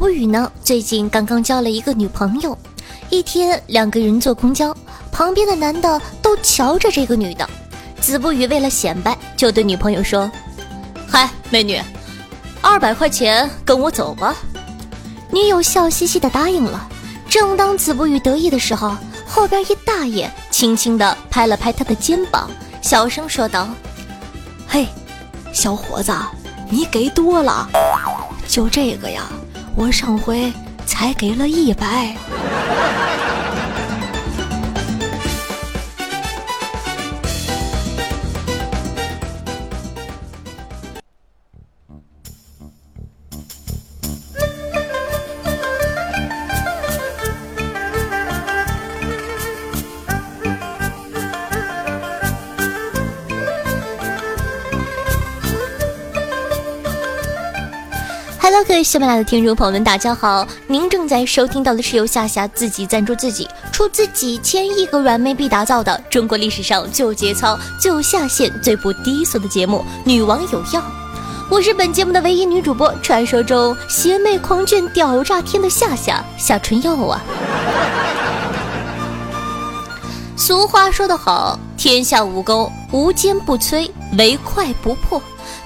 不语呢，最近刚刚交了一个女朋友。一天，两个人坐公交，旁边的男的都瞧着这个女的。子不语为了显摆，就对女朋友说：“嗨，美女，二百块钱跟我走吧。”女友笑嘻嘻的答应了。正当子不语得意的时候，后边一大爷轻轻的拍了拍他的肩膀，小声说道：“嘿，小伙子，你给多了，就这个呀。”我上回才给了一百。各位喜马拉雅的听众朋友们，大家好！您正在收听到的是由夏夏自己赞助自己，出自几千亿个软妹币打造的中国历史上最节操、最下线、最不低俗的节目《女王有药》。我是本节目的唯一女主播，传说中邪魅狂狷、屌炸天的夏夏夏春药啊！俗话说得好，天下武功无坚不摧，唯快不破。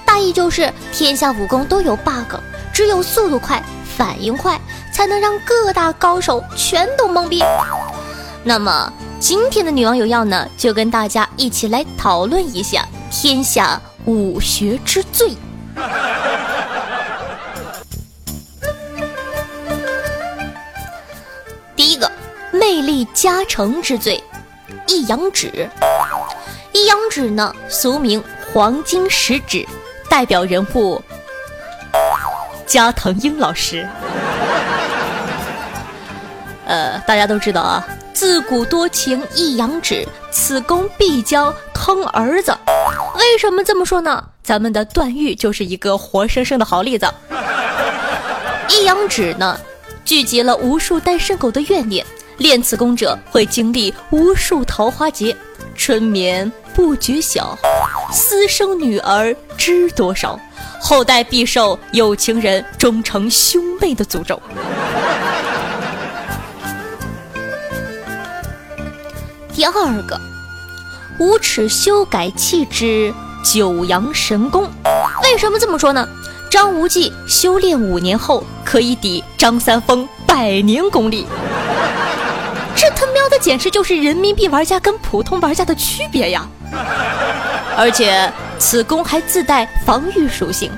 大意就是天下武功都有 bug。只有速度快、反应快，才能让各大高手全都懵逼。那么今天的女王有药呢，就跟大家一起来讨论一下天下武学之最。第一个，魅力加成之最，一阳指。一阳指呢，俗名黄金十指，代表人物。加藤鹰老师，呃，大家都知道啊，自古多情一阳指，此功必将坑儿子。为什么这么说呢？咱们的段誉就是一个活生生的好例子。一阳指呢，聚集了无数单身狗的怨念，练此功者会经历无数桃花劫，春眠不觉晓，私生女儿知多少。后代必受有情人终成兄妹的诅咒。第二个，无耻修改器之九阳神功。为什么这么说呢？张无忌修炼五年后，可以抵张三丰百年功力。这他喵的简直就是人民币玩家跟普通玩家的区别呀！而且。此功还自带防御属性，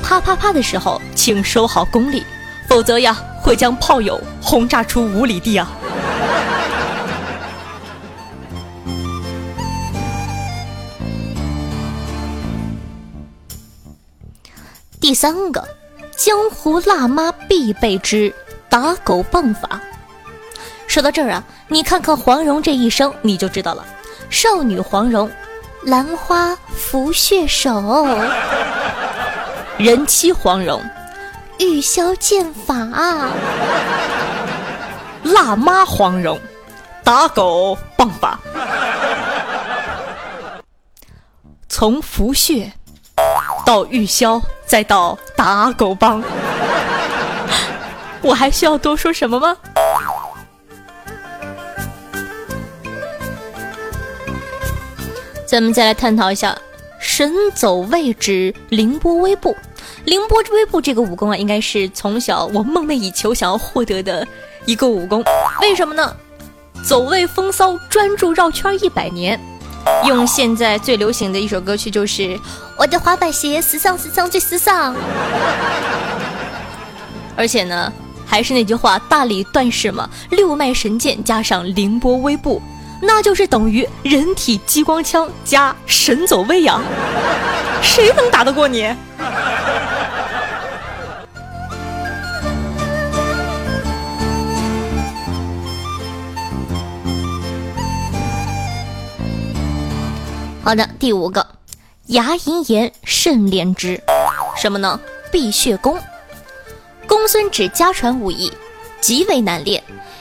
啪啪啪的时候，请收好功力，否则呀，会将炮友轰炸出五里地啊！第三个，江湖辣妈必备之打狗棒法。说到这儿啊，你看看黄蓉这一生，你就知道了，少女黄蓉。兰花拂穴手，人妻黄蓉，玉箫剑法，辣妈黄蓉，打狗棒法，从拂穴到玉箫，再到打狗棒，我还需要多说什么吗？咱们再来探讨一下神走位之凌波微步。凌波微步这个武功啊，应该是从小我梦寐以求想要获得的一个武功。为什么呢？走位风骚，专注绕圈一百年。用现在最流行的一首歌曲就是《我的滑板鞋时尚时尚最时尚》。而且呢，还是那句话，大力断式嘛，六脉神剑加上凌波微步。那就是等于人体激光枪加神走位呀，谁能打得过你？好的，第五个，牙龈炎肾连之，什么呢？辟血功，公孙止家传武艺，极为难练。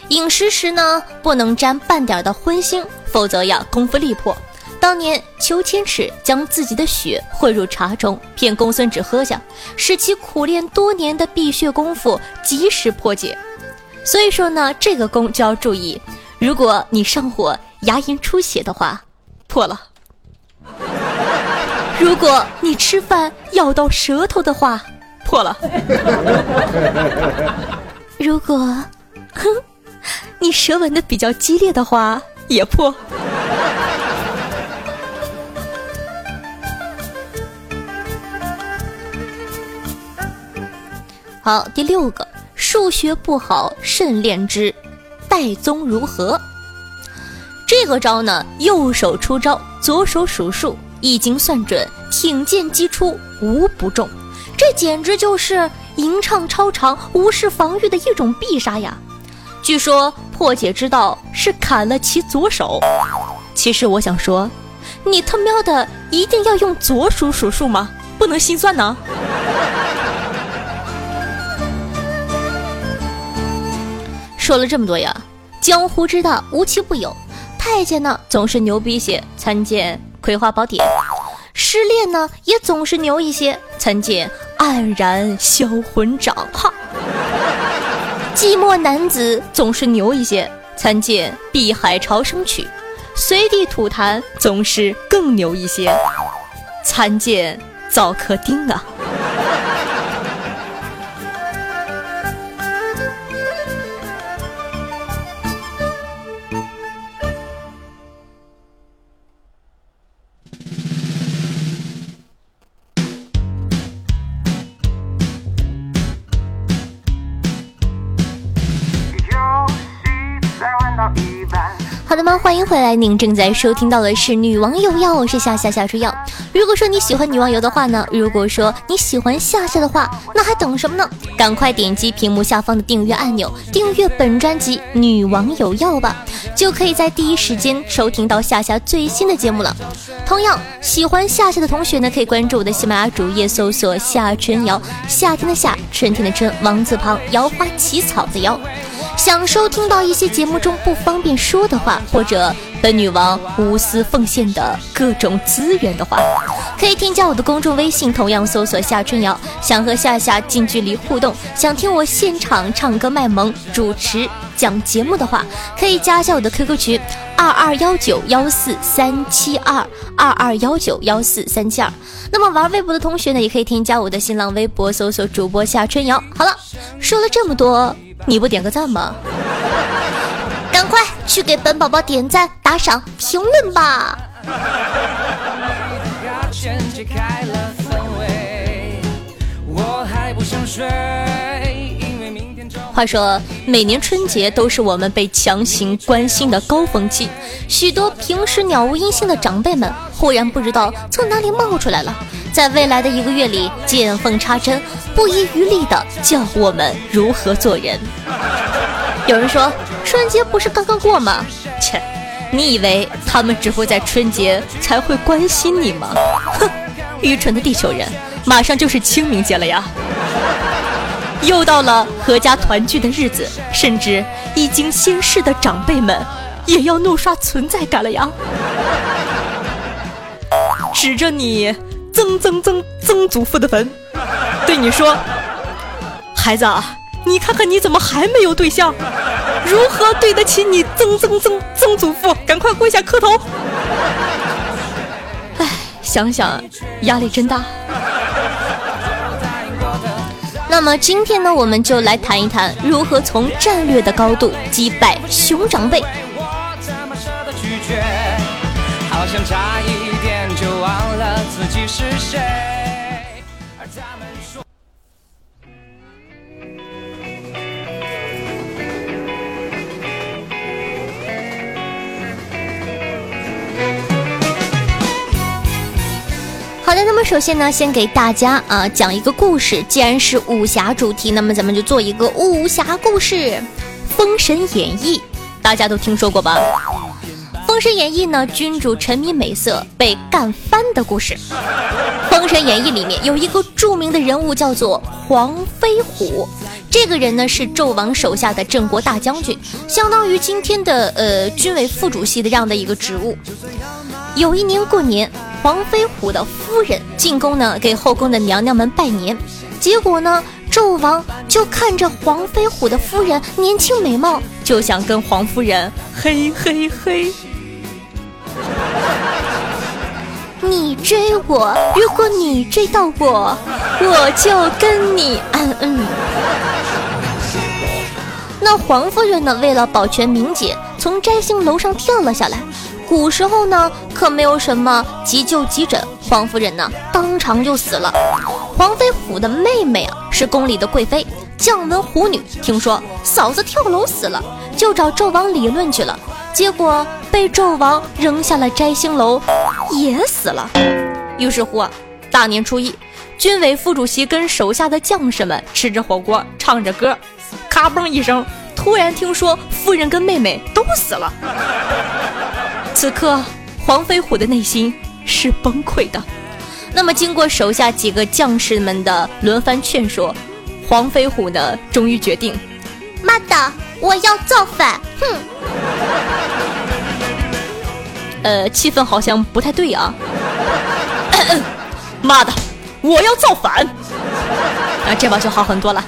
饮食时呢，不能沾半点的荤腥，否则呀，功夫力破。当年裘千尺将自己的血混入茶中，骗公孙止喝下，使其苦练多年的辟血功夫及时破解。所以说呢，这个功就要注意，如果你上火牙龈出血的话，破了；如果你吃饭咬到舌头的话，破了；如果，哼，你舌吻的比较激烈的话，也破。好，第六个，数学不好慎练之，戴宗如何？这个招呢，右手出招，左手数数，一经算准，挺剑击出，无不中。这简直就是吟唱超长、无视防御的一种必杀呀！据说破解之道是砍了其左手。其实我想说，你他喵的一定要用左手数数吗？不能心算呢？说了这么多呀，江湖之大无奇不有，太监呢总是牛逼些，参见《葵花宝典》；失恋呢也总是牛一些，参见《黯然销魂掌》哈；寂寞男子总是牛一些，参见《碧海潮生曲》；随地吐痰总是更牛一些，参见《造客丁》啊。回来，您正在收听到的是《女王有药》，我是夏夏夏春药。如果说你喜欢女王油的话呢，如果说你喜欢夏夏的话，那还等什么呢？赶快点击屏幕下方的订阅按钮，订阅本专辑《女王有药》吧，就可以在第一时间收听到夏夏最新的节目了。同样喜欢夏夏的同学呢，可以关注我的喜马拉雅主页，搜索夏春瑶，夏天的夏，春天的春，王字旁，瑶花起草的瑶。想收听到一些节目中不方便说的话，或者本女王无私奉献的各种资源的话，可以添加我的公众微信，同样搜索夏春瑶。想和夏夏近距离互动，想听我现场唱歌卖萌、主持讲节目的话，可以加一下我的 QQ 群二二幺九幺四三七二二二幺九幺四三七二。那么玩微博的同学呢，也可以添加我的新浪微博，搜索主播夏春瑶。好了，说了这么多。你不点个赞吗？赶快去给本宝宝点赞、打赏、评论吧！话说，每年春节都是我们被强行关心的高峰期，许多平时鸟无音信的长辈们，忽然不知道从哪里冒出来了。在未来的一个月里，见缝插针，不遗余力的教我们如何做人。有人说，春节不是刚刚过吗？切，你以为他们只会在春节才会关心你吗？哼，愚蠢的地球人，马上就是清明节了呀，又到了阖家团聚的日子，甚至已经仙逝的长辈们也要怒刷存在感了呀，指着你。曾曾曾曾祖父的坟，对你说：“孩子，你看看你怎么还没有对象？如何对得起你曾曾曾曾祖父？赶快跪下磕头！”哎，想想压力真大。那么今天呢，我们就来谈一谈如何从战略的高度击败熊长辈。好像差一自己是谁。而他们说好的，那么首先呢，先给大家啊讲一个故事。既然是武侠主题，那么咱们就做一个武侠故事，《封神演义》，大家都听说过吧？《封神演义》呢，君主沉迷美色被干翻的故事。《封神演义》里面有一个著名的人物叫做黄飞虎，这个人呢是纣王手下的镇国大将军，相当于今天的呃军委副主席的这样的一个职务。有一年过年，黄飞虎的夫人进宫呢，给后宫的娘娘们拜年。结果呢，纣王就看着黄飞虎的夫人年轻美貌，就想跟黄夫人嘿嘿嘿。你追我，如果你追到我，我就跟你安嗯。那黄夫人呢，为了保全名节，从摘星楼上跳了下来。古时候呢，可没有什么急救急诊，黄夫人呢当场就死了。黄飞虎的妹妹啊是宫里的贵妃，将门虎女，听说嫂子跳楼死了，就找纣王理论去了，结果被纣王扔下了摘星楼，也死了。于是乎，大年初一，军委副主席跟手下的将士们吃着火锅，唱着歌，咔嘣一声，突然听说夫人跟妹妹都死了。此刻，黄飞虎的内心是崩溃的。那么，经过手下几个将士们的轮番劝说，黄飞虎呢，终于决定：妈的，我要造反！哼！呃，气氛好像不太对啊。妈的，我要造反！啊，这把就好很多了。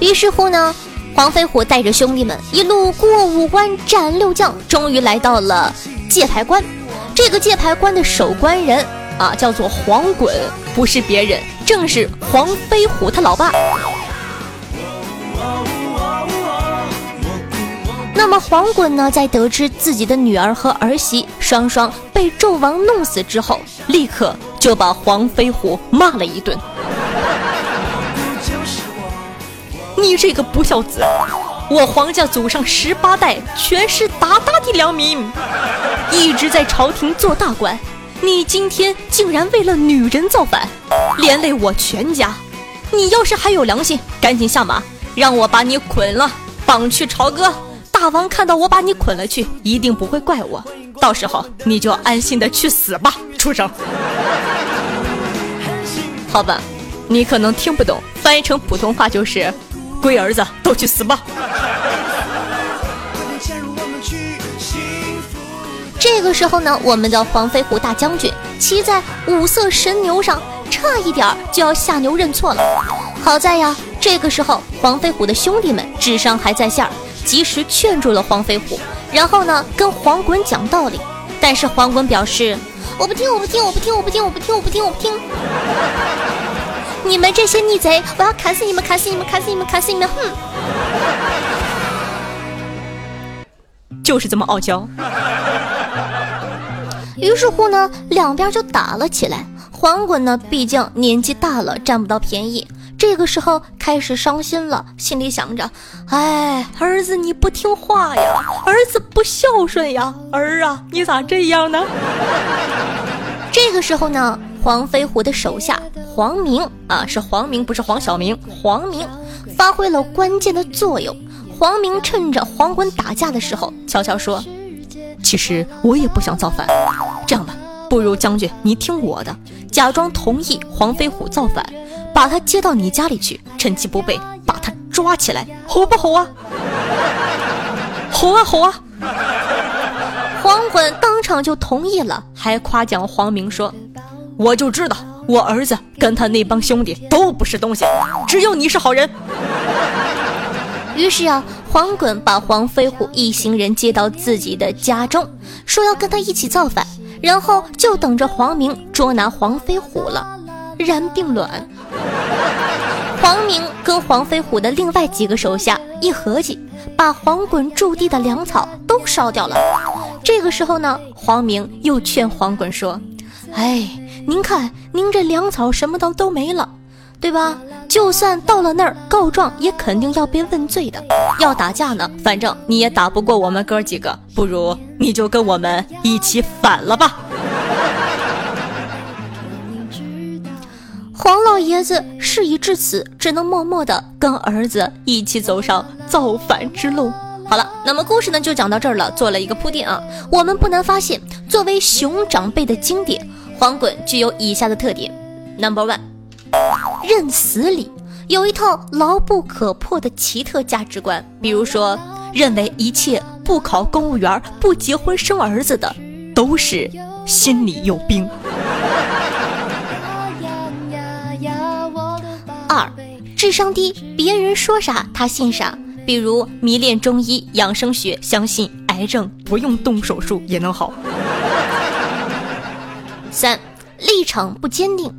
于是乎呢？黄飞虎带着兄弟们一路过五关斩六将，终于来到了界牌关。这个界牌关的守关人啊，叫做黄滚，不是别人，正是黄飞虎他老爸。那么黄滚呢，在得知自己的女儿和儿媳双双被纣王弄死之后，立刻就把黄飞虎骂了一顿。你这个不孝子！我黄家祖上十八代全是大大的良民，一直在朝廷做大官。你今天竟然为了女人造反，连累我全家！你要是还有良心，赶紧下马，让我把你捆了，绑去朝歌。大王看到我把你捆了去，一定不会怪我。到时候你就安心的去死吧，畜生！好吧，你可能听不懂，翻译成普通话就是。龟儿子都去死吧！这个时候呢，我们的黄飞虎大将军骑在五色神牛上，差一点就要下牛认错了。好在呀，这个时候黄飞虎的兄弟们智商还在线儿，及时劝住了黄飞虎，然后呢，跟黄滚讲道理。但是黄滚表示：“我不听，我不听，我不听，我不听，我不听，我不听，我不听。” 你们这些逆贼，我要砍死你们！砍死你们！砍死你们！砍死你们！哼！就是这么傲娇。于是乎呢，两边就打了起来。黄滚呢，毕竟年纪大了，占不到便宜。这个时候开始伤心了，心里想着：哎，儿子你不听话呀，儿子不孝顺呀，儿啊，你咋这样呢？这个时候呢。黄飞虎的手下黄明啊，是黄明，不是黄晓明。黄明发挥了关键的作用。黄明趁着黄昏打架的时候，悄悄说：“其实我也不想造反。这样吧，不如将军你听我的，假装同意黄飞虎造反，把他接到你家里去，趁其不备把他抓起来，吼不吼啊？吼啊吼啊！”黄滚当场就同意了，还夸奖黄明说。我就知道，我儿子跟他那帮兄弟都不是东西，只有你是好人。于是啊，黄滚把黄飞虎一行人接到自己的家中，说要跟他一起造反，然后就等着黄明捉拿黄飞虎了。然并卵，黄明跟黄飞虎的另外几个手下一合计，把黄滚驻地的粮草都烧掉了。这个时候呢，黄明又劝黄滚说：“哎。”您看，您这粮草什么的都没了，对吧？就算到了那儿告状，也肯定要被问罪的。要打架呢，反正你也打不过我们哥几个，不如你就跟我们一起反了吧。黄老爷子事已至此，只能默默的跟儿子一起走上造反之路。好了，那么故事呢就讲到这儿了，做了一个铺垫啊。我们不难发现，作为熊长辈的经典。黄滚具有以下的特点：Number one，认死理，有一套牢不可破的奇特价值观。比如说，认为一切不考公务员、不结婚生儿子的，都是心里有病。二，智商低，别人说啥他信啥，比如迷恋中医养生学，相信癌症不用动手术也能好。三，立场不坚定，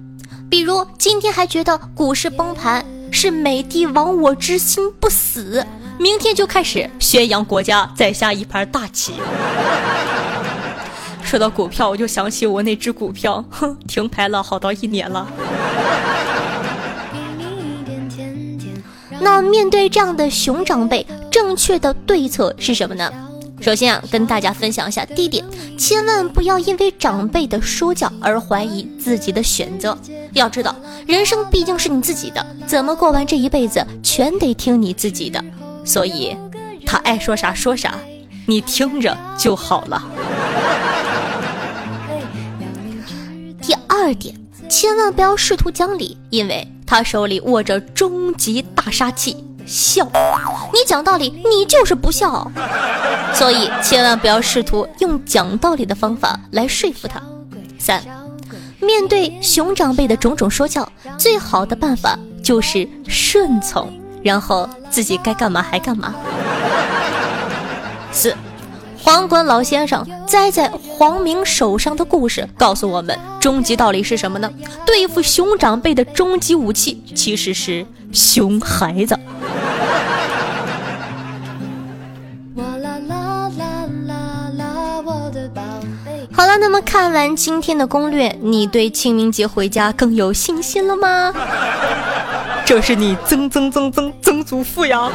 比如今天还觉得股市崩盘是美帝亡我之心不死，明天就开始宣扬国家在下一盘大棋。说到股票，我就想起我那只股票，哼，停牌了好到一年了。那面对这样的熊长辈，正确的对策是什么呢？首先啊，跟大家分享一下第一点，千万不要因为长辈的说教而怀疑自己的选择。要知道，人生毕竟是你自己的，怎么过完这一辈子，全得听你自己的。所以，他爱说啥说啥，你听着就好了。第二点，千万不要试图讲理，因为。他手里握着终极大杀器笑，你讲道理，你就是不笑，所以千万不要试图用讲道理的方法来说服他。三，面对熊长辈的种种说教，最好的办法就是顺从，然后自己该干嘛还干嘛。四。黄冠老先生栽在黄明手上的故事告诉我们，终极道理是什么呢？对付熊长辈的终极武器其实是熊孩子。好了，那么看完今天的攻略，你对清明节回家更有信心了吗？这是你曾曾曾曾曾祖父呀！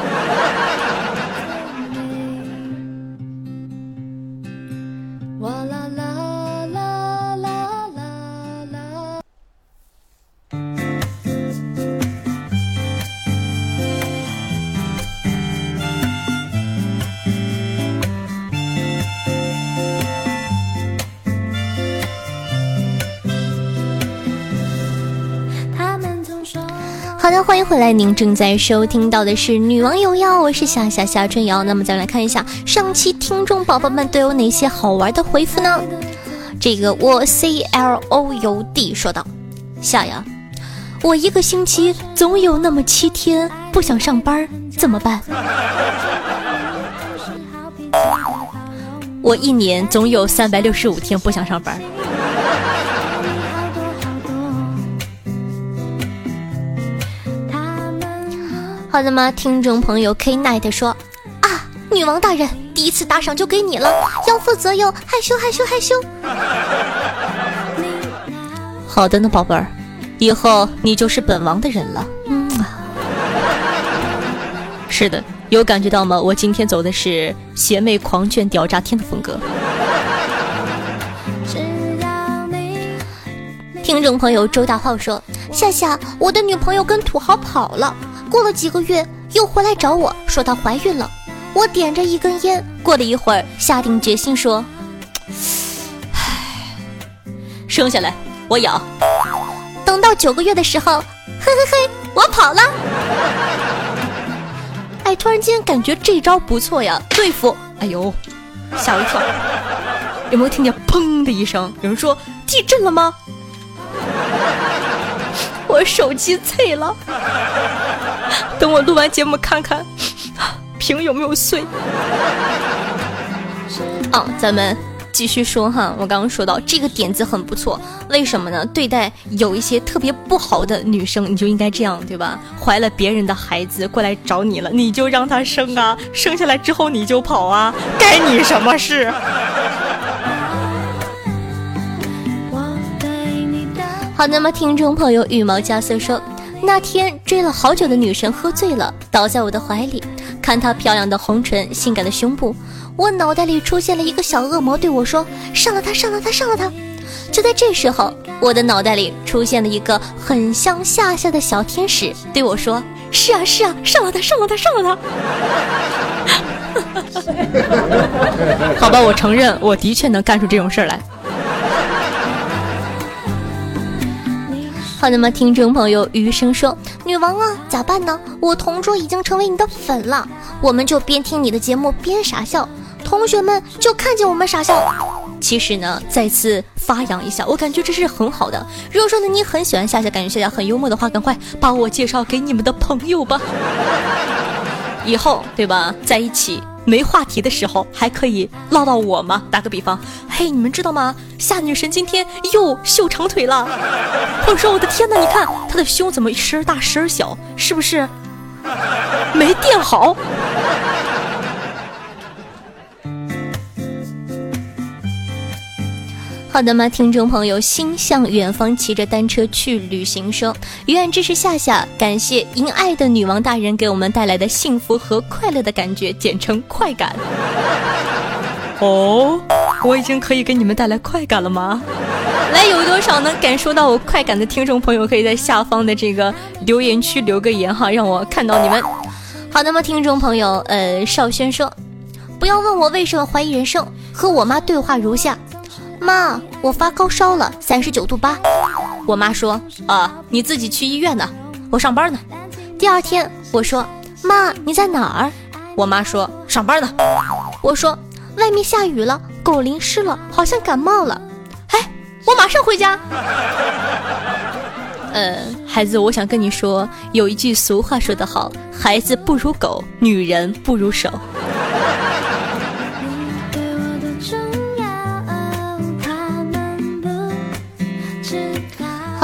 欢迎回来，您正在收听到的是《女王有药》，我是夏夏夏春瑶。那么再来看一下上期听众宝宝们都有哪些好玩的回复呢？这个我 C L O U D 说道：夏呀，我一个星期总有那么七天不想上班，怎么办？我一年总有三百六十五天不想上班。好的吗？听众朋友 K Night 说啊，女王大人第一次打赏就给你了，要负责哟，害羞害羞害羞。好的呢，宝贝儿，以后你就是本王的人了。嗯，是的，有感觉到吗？我今天走的是邪魅狂卷屌炸天的风格。听众朋友周大浩说，夏夏，我的女朋友跟土豪跑了。过了几个月，又回来找我说她怀孕了。我点着一根烟，过了一会儿，下定决心说：“唉，生下来我养。”等到九个月的时候，嘿嘿嘿，我跑了。哎，突然间感觉这招不错呀，对付……哎呦，吓我一跳！有没有听见“砰”的一声？有人说地震了吗？我手机碎了。等我录完节目看看屏有没有碎。哦，咱们继续说哈，我刚刚说到这个点子很不错，为什么呢？对待有一些特别不好的女生，你就应该这样，对吧？怀了别人的孩子过来找你了，你就让她生啊，生下来之后你就跑啊，该你什么事？好，那么听众朋友羽毛加色说。那天追了好久的女神喝醉了，倒在我的怀里，看她漂亮的红唇、性感的胸部，我脑袋里出现了一个小恶魔，对我说：“上了她，上了她，上了她。”就在这时候，我的脑袋里出现了一个很像夏夏的小天使，对我说：“是啊，是啊，上了她，上了她，上了她。”好吧，我承认，我的确能干出这种事儿来。好的吗？听众朋友余生说：“女王啊，咋办呢？我同桌已经成为你的粉了，我们就边听你的节目边傻笑。同学们就看见我们傻笑。其实呢，再次发扬一下，我感觉这是很好的。如果说呢你很喜欢夏夏，感觉夏夏很幽默的话，赶快把我介绍给你们的朋友吧。以后对吧，在一起没话题的时候还可以唠到我吗？打个比方，嘿，你们知道吗？夏女神今天又秀长腿了。我说，我的天哪，你看她的胸怎么时而大时而小，是不是没垫好？好的吗，听众朋友，心向远方，骑着单车去旅行。说，愿支持夏夏，感谢因爱的女王大人给我们带来的幸福和快乐的感觉，简称快感。哦，我已经可以给你们带来快感了吗？来，有多少能感受到我快感的听众朋友，可以在下方的这个留言区留个言哈，让我看到你们。好的吗，听众朋友，呃，少轩说，不要问我为什么怀疑人生，和我妈对话如下。妈，我发高烧了，三十九度八。我妈说：“啊，你自己去医院呢，我上班呢。”第二天，我说：“妈，你在哪儿？”我妈说：“上班呢。”我说：“外面下雨了，狗淋湿了，好像感冒了。”哎，我马上回家。呃，孩子，我想跟你说，有一句俗话说得好：“孩子不如狗，女人不如手。”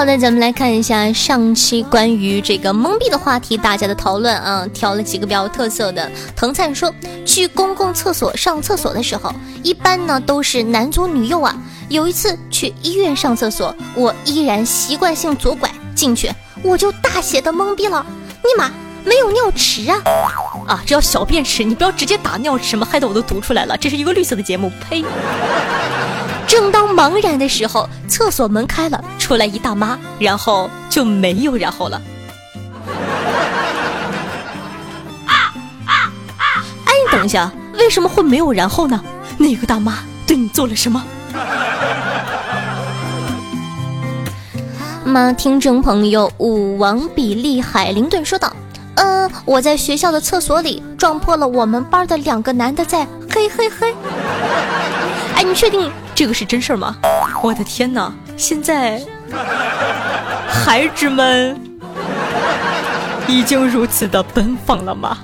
好的，咱们来看一下上期关于这个懵逼的话题，大家的讨论啊，挑了几个比较有特色的。藤灿说，去公共厕所上厕所的时候，一般呢都是男左女右啊。有一次去医院上厕所，我依然习惯性左拐进去，我就大写的懵逼了，尼玛，没有尿池啊！啊，这叫小便池，你不要直接打尿池嘛，害得我都读出来了。这是一个绿色的节目，呸！正当茫然的时候，厕所门开了，出来一大妈，然后就没有然后了。啊啊啊！哎，你等一下，为什么会没有然后呢？那个大妈对你做了什么？妈，听众朋友，武王比利海灵顿说道：“嗯，我在学校的厕所里撞破了我们班的两个男的在嘿嘿嘿。哎，你确定？”这个是真事儿吗？我的天哪！现在孩子们已经如此的奔放了吗？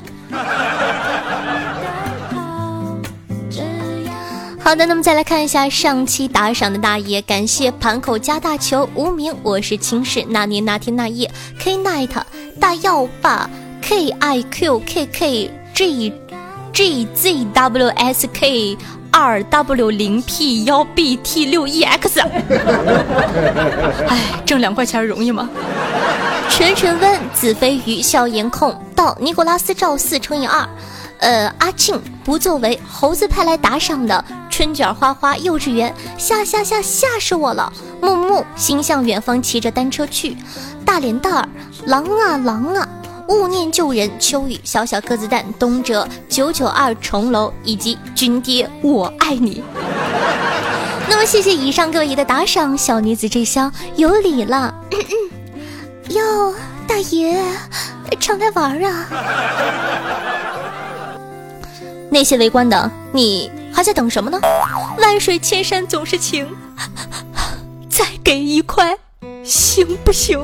好的，那么再来看一下上期打赏的大爷，感谢盘口加大球无名，我是青史那年那天那夜 K Night 大药霸 K I Q K K G G Z W S K。二 W 零 P 幺 B T 六 E X，哎，挣两块钱容易吗？陈晨温子飞鱼笑颜控到尼古拉斯赵四乘以二，呃，阿庆不作为猴子派来打赏的春卷花花幼稚园吓吓吓吓死我了！木木心向远方骑着单车去，大脸蛋儿狼啊狼啊！勿念旧人，秋雨，小小鸽子蛋，东哲九九二重楼，以及君爹我爱你。那么谢谢以上各位的打赏，小女子这厢有礼了。哟，大爷，常来玩啊！那些围观的，你还在等什么呢？万水千山总是情，再给一块。行不行？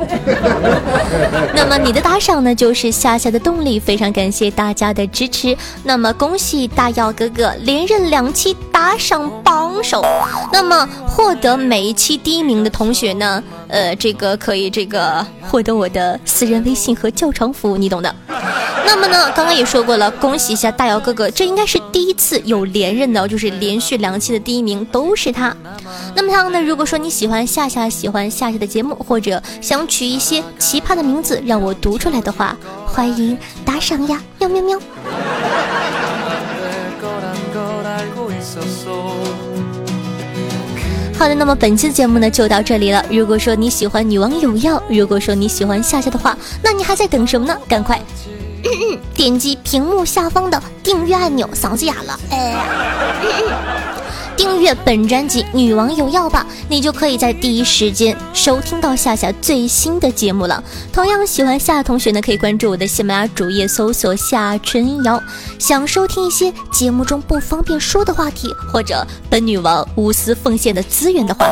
那么你的打赏呢，就是夏夏的动力。非常感谢大家的支持。那么恭喜大耀哥哥连任两期打赏榜首。那么获得每一期第一名的同学呢，呃，这个可以这个获得我的私人微信和教程服务，你懂的。那么呢，刚刚也说过了，恭喜一下大姚哥哥，这应该是第一次有连任的，就是连续两期的第一名都是他。那么他呢，如果说你喜欢夏夏，喜欢夏夏的节目，或者想取一些奇葩的名字让我读出来的话，欢迎打赏呀，喵喵喵。好的，那么本期的节目呢就到这里了。如果说你喜欢女王有药，如果说你喜欢夏夏的话，那你还在等什么呢？赶快！点击屏幕下方的订阅按钮，嗓子哑了，哎，阅。阅本专辑《女王有药》吧，你就可以在第一时间收听到夏夏最新的节目了。同样喜欢夏同学呢，可以关注我的喜马拉雅主页，搜索夏春瑶。想收听一些节目中不方便说的话题，或者本女王无私奉献的资源的话，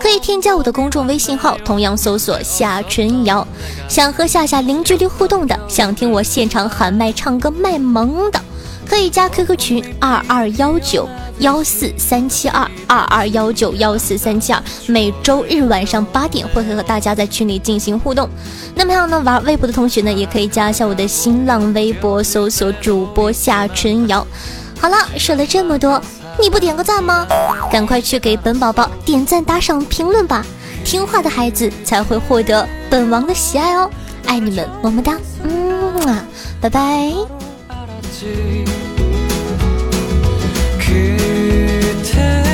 可以添加我的公众微信号，同样搜索夏春瑶。想和夏夏零距离互动的，想听我现场喊麦唱歌卖萌的。可以加 QQ 群二二幺九幺四三七二二二幺九幺四三七二每周日晚上八点会和大家在群里进行互动。那么还有呢玩微博的同学呢也可以加一下我的新浪微博搜索主播夏春瑶。好了说了这么多你不点个赞吗？赶快去给本宝宝点赞打赏评论吧。听话的孩子才会获得本王的喜爱哦。爱你们么么哒。嗯啊拜拜。tell